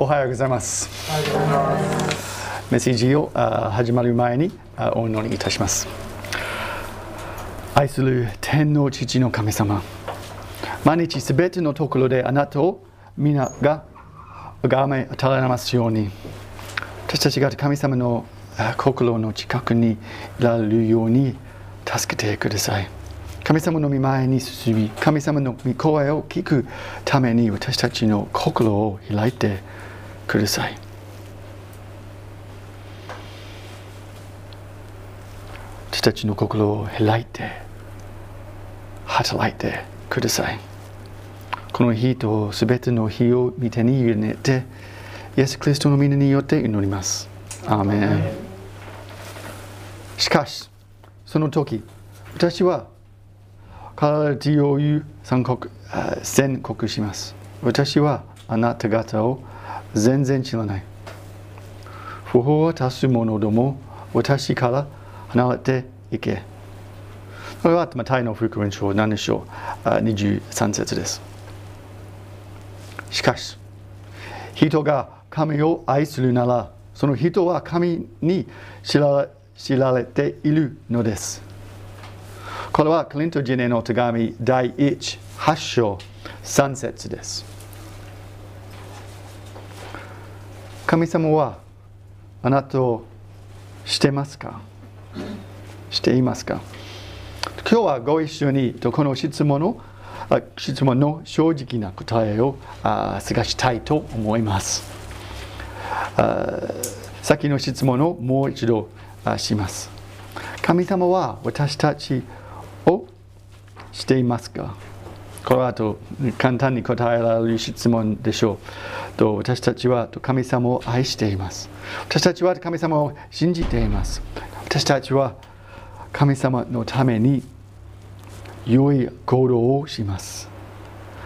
おはようございます。メッセージを始まる前にお祈りいたします。愛する天の父の神様、毎日すべてのところであなたを皆ががめ与えますように、私たちが神様の心の近くにいられるように助けてください。神様の御前に進み、神様の御声を聞くために私たちの心を開いてください。私たちの心を開いて、働いてください。この日とすべての日を見てに委ねて、イエス・キリストの皆によって祈ります。アーメン。しかし、その時、私は体を言う宣告あ宣告します。私はあなた方を全然知らない。不法を足す者ども、私から離れていけ。これはタイの福音書7章あ23節です。しかし、人が神を愛するなら、その人は神に知られ知られているのです。これはクリント人への手紙第1、8章3節です。神様はあなたをしてますか？していますか？今日はご一緒にこの質問の質問の正直な答えを探したいと思います。先の質問をもう一度します。神様は私たちをしていますか？この後簡単に答えられる質問でしょう。と私たちは神様を愛しています。私たちは神様を信じています。私たちは神様のために良い行動をします。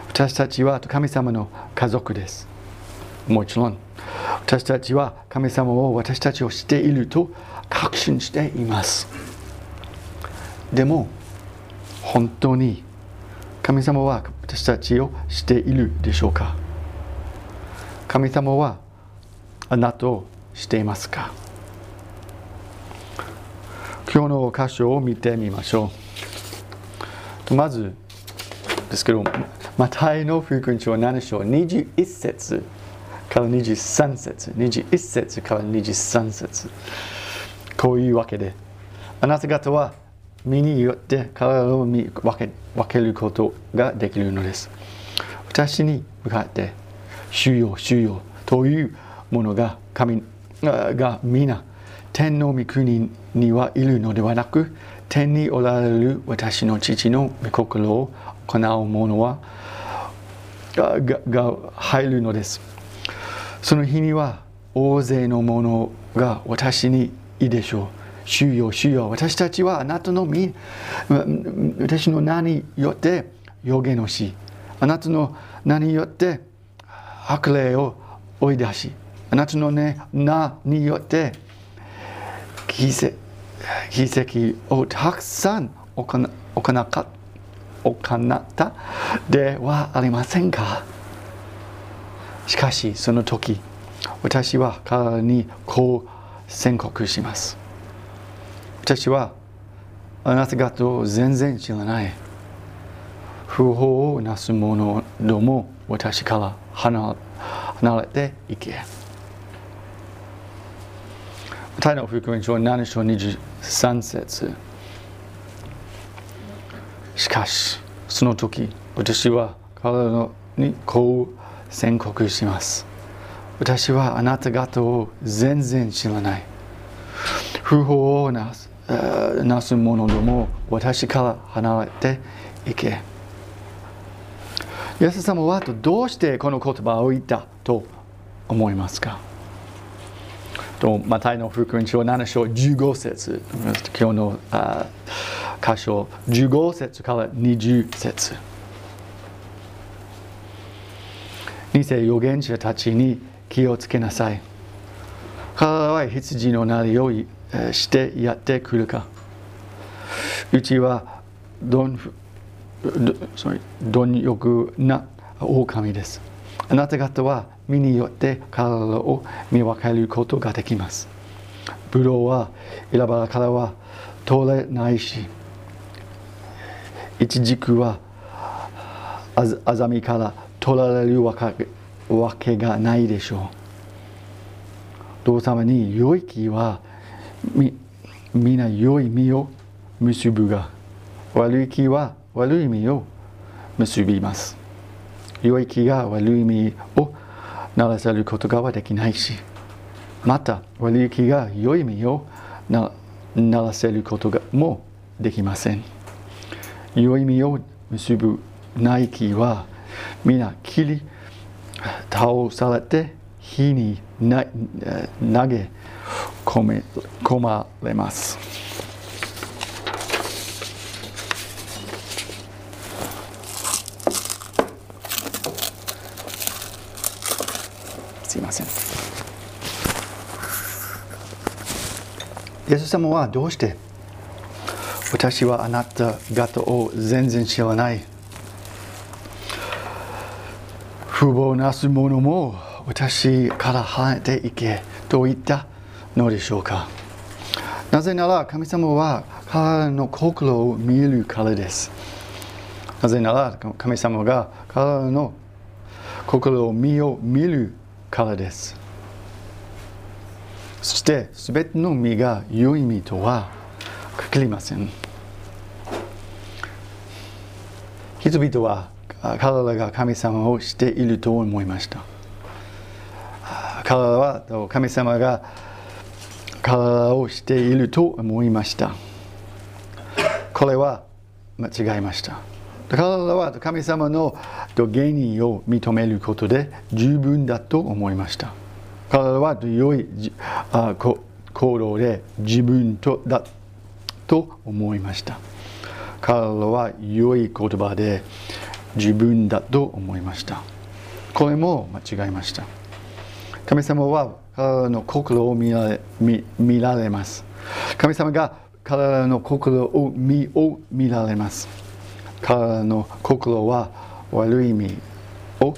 私たちは神様の家族です。もちろん、私たちは神様を私たちをしていると確信しています。でも、本当に神様は私たちをしているでしょうか？神様はあなたをしていますか？今日の箇所を見てみましょう。まずですけど、マタイの福音書7章？21節から23節、21節から23節。こういうわけで、あなた方は身によって体を見分け分けることができるのです。私に向かって、主よ、主よというものが神が皆、天の御国にはいるのではなく、天におられる私の父の御心を行う者はがが入るのです。その日には大勢の者が私にいいでしょう。主よ、主よ、私たちはあなたの身、私の名によって予言をし、あなたの名によって悪霊を追い出し、あなたの、ね、名によって奇跡奇跡をたくさん行行か行ったではありませんか。しかしその時私は彼にこう宣告します。私はあなた方を全然知らない。不法をなす者ども私から離れていけ。タイの福音書7章23節。しかしその時私は彼にこう宣告します。私はあなた方を全然知らない。不法をなすなす者ども私から離れていけ。イエス様はどうしてこの言葉を言ったと思いますか？とマタイの福音書7章15節。今日のあ箇所15節から20節。偽預言者たちに気をつけなさい。彼らは羊のなりをしてやってくるか。うちはどんどん欲な狼です。あなた方は身によって体を見分けることができます。ブドウは選ばからは取れないしイチジクはあざあざみから取られるわけわけがないでしょう。どうさまに良い木はみ皆良い実を結ぶが悪い木は悪い実を結びます。良い木が悪い実をならせることができないしまた悪い木が良い実をならせることがもできません。良い実を結ぶない木は皆切り倒されて火にな投げ込め込まれます。すいません。イエス様はどうして私はあなた方を全然知らない不法なす者も私から離れていけと言ったのでしょうか？なぜなら神様は彼の心を見るからです。なぜなら神様が彼の心を見よ見るからです。そして全ての実が良い実とは限りません。人々は彼らが神様をしていると思いました。彼らは神様が彼らをしていると思いました。これは間違いました。彼らは神様の原因を認めることで十分だと思いました。彼らは良い行動で自分とだと思いました。彼らは良い言葉で自分だと思いました。これも間違いました。神様はの心を見られ見見られます。神様が彼らの心を見を見られます。彼らの心は悪い意味を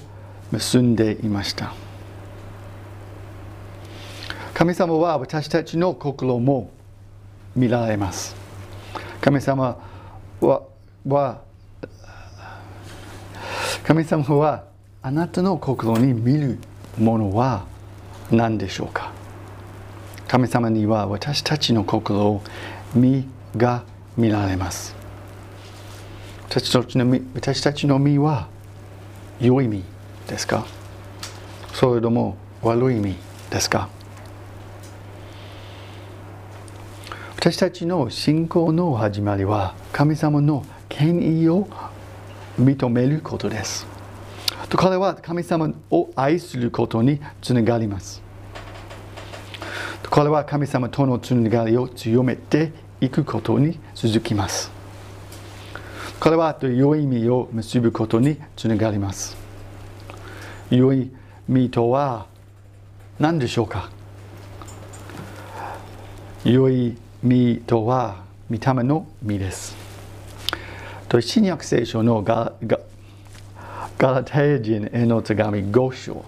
結んでいました。神様は私たちの心も見られます。神様はは神様はあなたの心に見るものは何でしょうか？神様には私たちの心を身が見られます。私たちの身私たちの身は良い身ですか？それとも悪い身ですか？私たちの信仰の始まりは神様の権威を認めることです。と彼は神様を愛することにつながります。これは神様とのつながりを強めていくことに続きます。これは良い意味を結ぶことにつながります。良い意味とは何でしょうか？良い実とは見た目の実です。と新約聖書のガガガラテヤ人への手紙5章。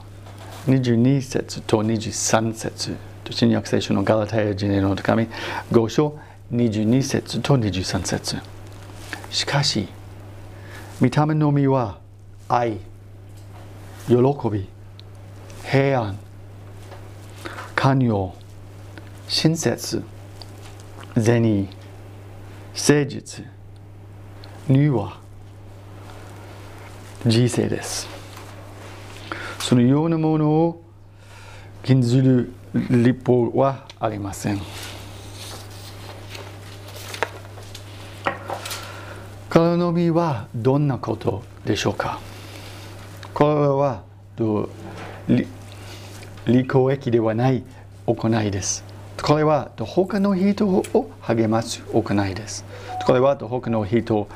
22節と23節。と新約聖書のガラテヤ人への手紙。5章22節と23節。しかし見た目の実は愛喜び平安寛容親切善意誠実には人生です。そのようなものを禁ずる立法はありません。体の実はどんなことでしょうか？これは利口益ではない行いです。これは他の人を励ます行いです。これは他の人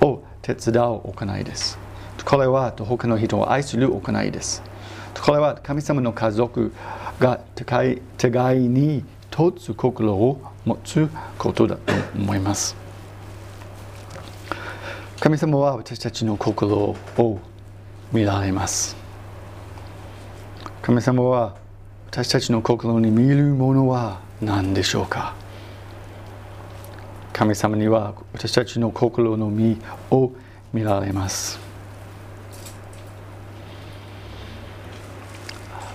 を手伝う行いです。これは他の人を愛する行いです。これは神様の家族が互いに一つ心を持つことだと思います。神様は私たちの心を見られます。神様は私たちの心に見るものは何でしょうか？神様には私たちの心の身を見られます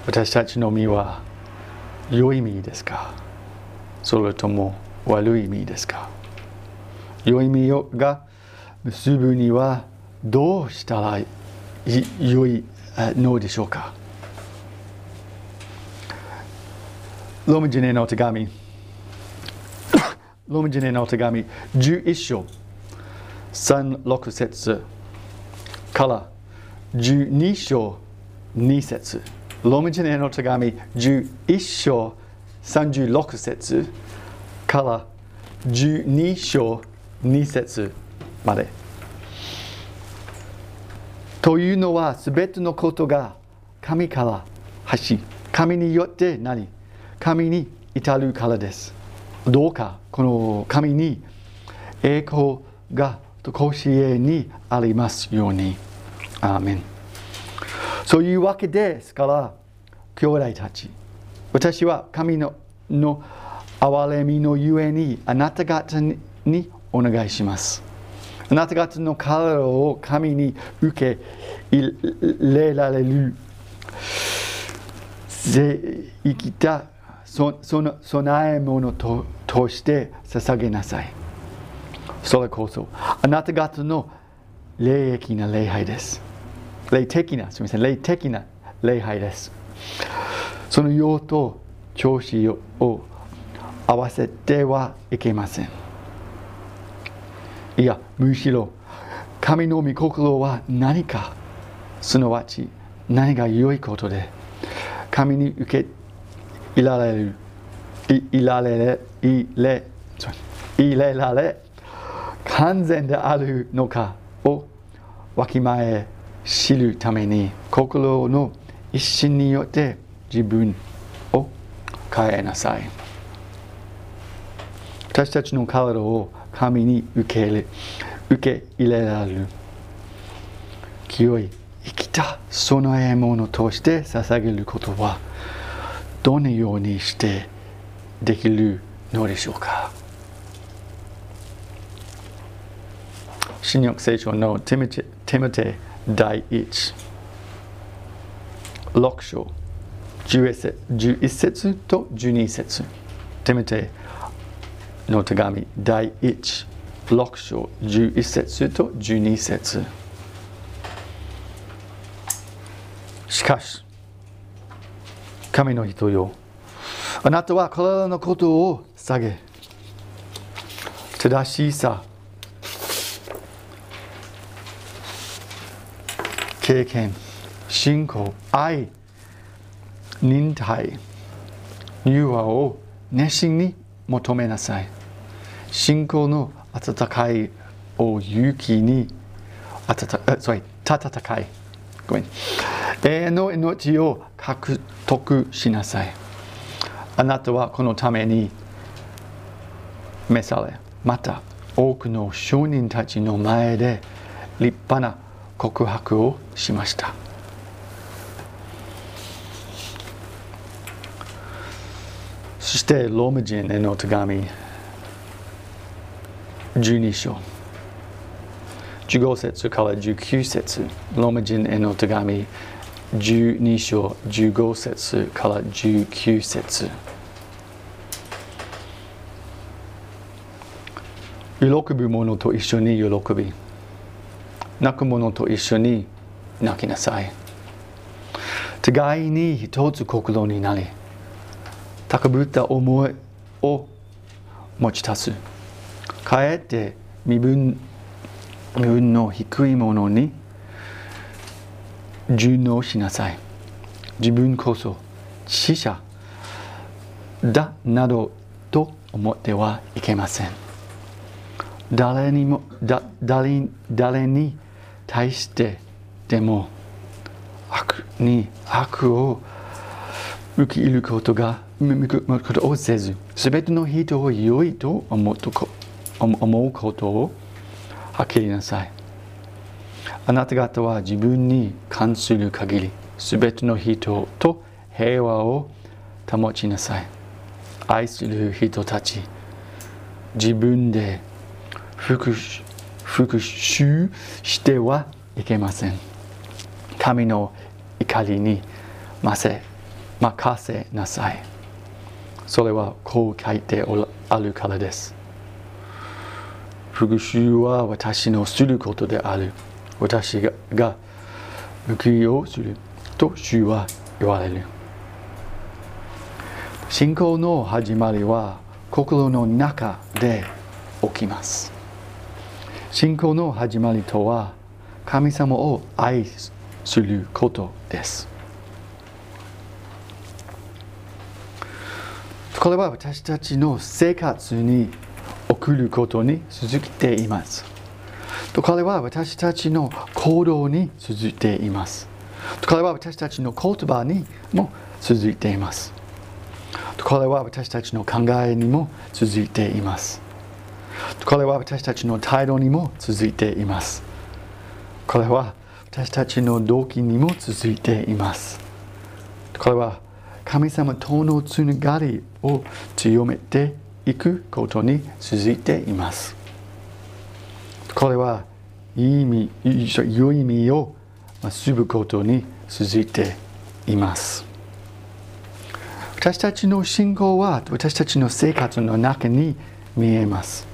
私たちの身は良い身ですか？それとも悪い身ですか？良い身が結ぶにはどうしたら良いのでしょうか？ローマ人への手紙。ローマ人への手紙。11章。36節。から12章2節。ローマ人への手紙11章36節から12章2節まで。というのは全てのことが神から発し神によって何神に至るからです。どうかこの神に栄光がと甲子園にありますように。アーメン。そういうわけですから、兄弟たち、私は神のの憐れみのゆえにあなた方にお願いします。あなた方の体を神に受け入れられる生きたその備え物ととして捧げなさい。それこそあなた方の霊的な礼拝です。霊的な、すみません、霊的な礼拝です。その用と調子を合わせてはいけません。いや、むしろ神の御心は何か、すなわち何が良いことで、神に受け入れられる、いられれ、いれ、入れられ、完全であるのかをわきまえ知るために心の一心によって自分を変えなさい。私たちの体を神に受け入れ受け入れられる。清い生きた備え物として捧げることはどのようにしてできるのでしょうか。新約聖書のティモテテモテ第一6章11節と12節テモテの手紙第一6章11節と12節しかし神の人よあなたは体のことを下げ正しさ経験、信仰、愛、忍耐、融和を熱心に求めなさい。信仰の温かいを勇気に、あたた、sorry、戦い。ごめん。永遠の命を獲得しなさい。あなたはこのために召され、また多くの証人たちの前で立派な告白をしました。そしてローマ人への手紙。12章。15節から19節。ローマ人への手紙。12章15節から19節。喜ぶ者と一緒に喜び。泣く者と一緒に泣きなさい。互いに一つ心になり高ぶった思いを持ち足すかえって身分身分の低いものに順応しなさい。自分こそ死者だなどと思ってはいけません。誰にもだ誰誰に対してでも悪に悪を受け入れることが向くことをせず全ての人を良いと思う思うことをはっきりなさい。あなた方は自分に関する限り全ての人と平和を保ちなさい。愛する人たち自分で復復讐してはいけません。神の怒りに任せ任せなさい。それはこう書いてあるからです。復讐は私のすることである。私が報いをすると主は言われる。信仰の始まりは心の中で起きます。信仰の始まりとは神様を愛することです。これは私たちの生活に送ることに続いています。これは私たちの行動に続いています。これは私たちの言葉にも続いています。これは私たちの考えにも続いています。これは私たちの態度にも続いています。これは私たちの動機にも続いています。これは神様とのつながりを強めていくことに続いています。これはいい意味良い意味を結ぶことに続いています。私たちの信仰は私たちの生活の中に見えます。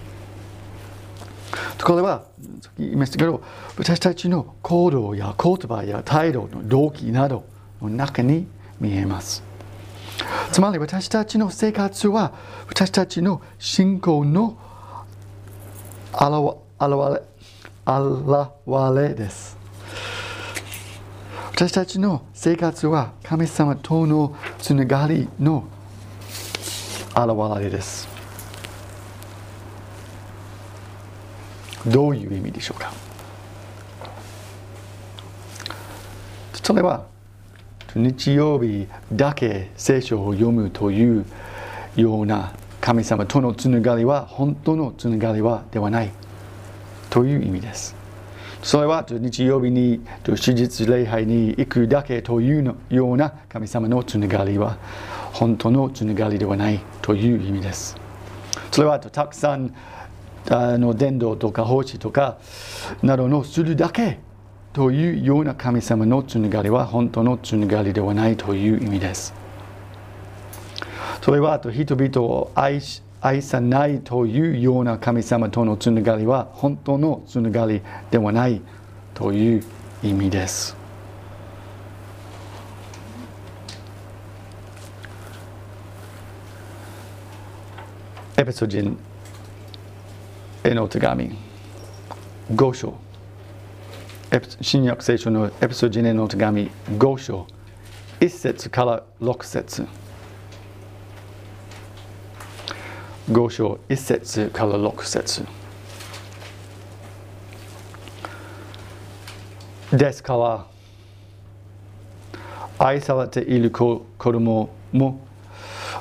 とこれは言いましたけど私たちの行動や言葉や態度の動機などの中に見えますつまり私たちの生活は私たちの信仰の現れです私たちの生活は神様とのつながりの現れです。どういう意味でしょうか？それは日曜日だけ聖書を読むというような神様とのつながりは本当のつながりはではないという意味です。それは日曜日に手術礼拝に行くだけというような神様のつながりは本当のつながりではないという意味です。それはたくさんあの伝道とか奉仕とかなどのするだけというような神様のつながりは本当のつながりではないという意味です。それはあと人々を愛し愛さないというような神様とのつながりは本当のつながりではないという意味です。エペソ人への手紙5章新約聖書のエペソ人への手紙5章1節から6節5章1節から6節ですから愛されている子供も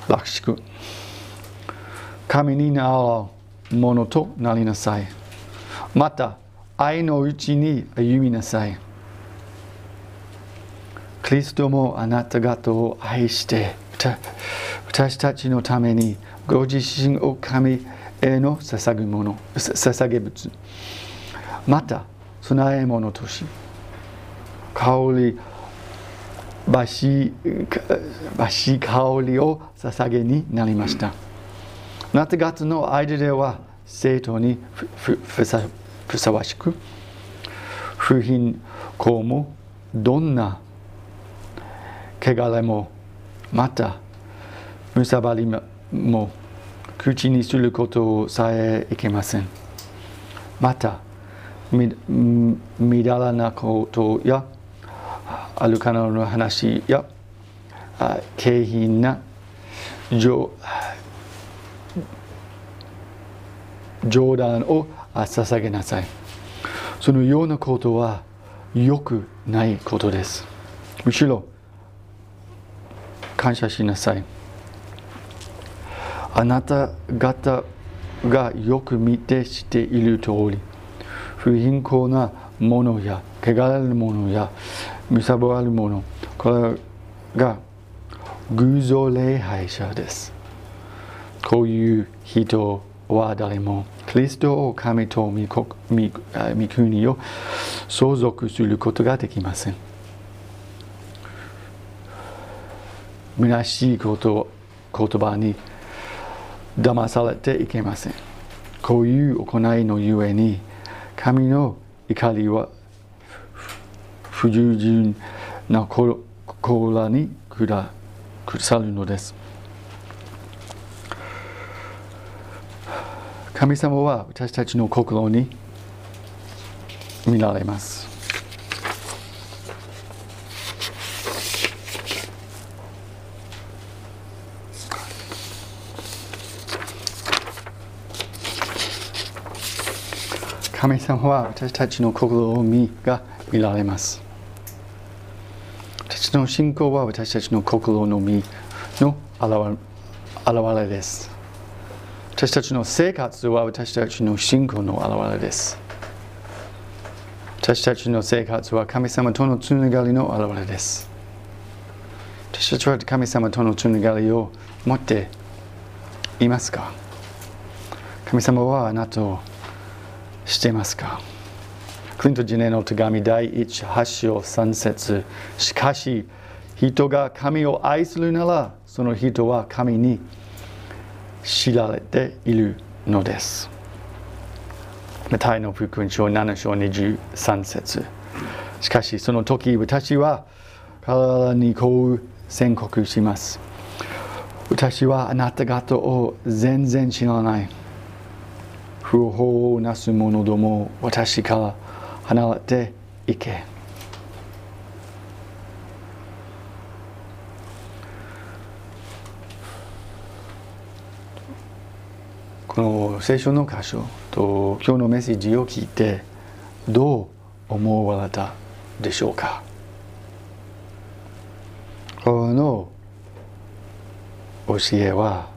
楽しく神になるものとなりなさいまた愛のうちに歩みなさいキリストもあなた方を愛して私たちのためにご自身を神への捧げ物捧げ物また供え物とし香りばしばし香りを捧げになりましたあなた方の間では生徒にふさふさわしく不貧困もどんな汚れもまたむさばりも口にすることさえいけません。また、みだらなことや、アルカナの話や、景品な冗冗談を捧げなさい。そのようなことは良くないことです。むしろ感謝しなさい。あなた方がよく見てしている通り不貧困なものや汚れるものやむさぼるものこれが偶像礼拝者ですこういう人は誰もキリストを神と御国を相続することができません虚しいこと言葉に騙されていけませんこういう行いのゆえに神の怒りは不従順な心に下さるのです神様は私たちの心に見られます神様は私たちの心を見が見られます。私の信仰は私たちの心の身の現れです。私たちの生活は私たちの信仰の現れです。私たちの生活は神様とのつながりの現れです。私たちは神様とのつながりを持っていますか？神様はあなたをしていますか？クリント・ジネの手紙第1、8章3節しかし、人が神を愛するなら、その人は神に知られているのです。マタイの福音書7章23節しかし、その時、私は体にこう宣告します。私はあなた方を全然知らない。不法をなす者ども私から離れていけこの聖書の箇所と今日のメッセージを聞いてどう思われたでしょうか？この教えは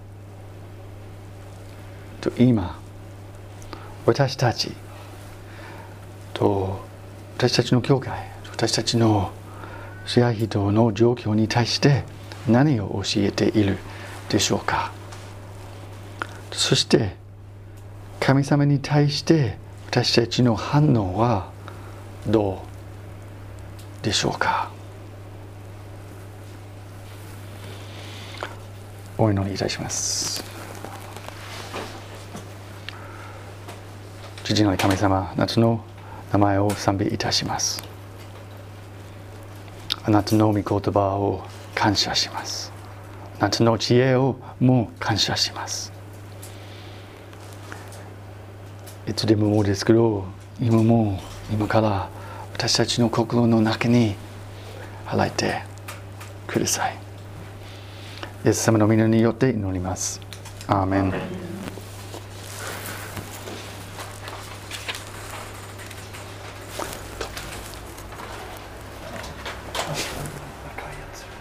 今私たちと私たちの教会私たちの支配人の状況に対して何を教えているでしょうか？そして神様に対して私たちの反応はどうでしょうか？お祈りいたします父なる神様、夏の名前を賛美いたします。あなたの御言葉を感謝します。あなたの知恵をも感謝します。いつでもですけど、今も今から私たちの心の中に払いてください。イエス様の皆によって祈ります。アーメン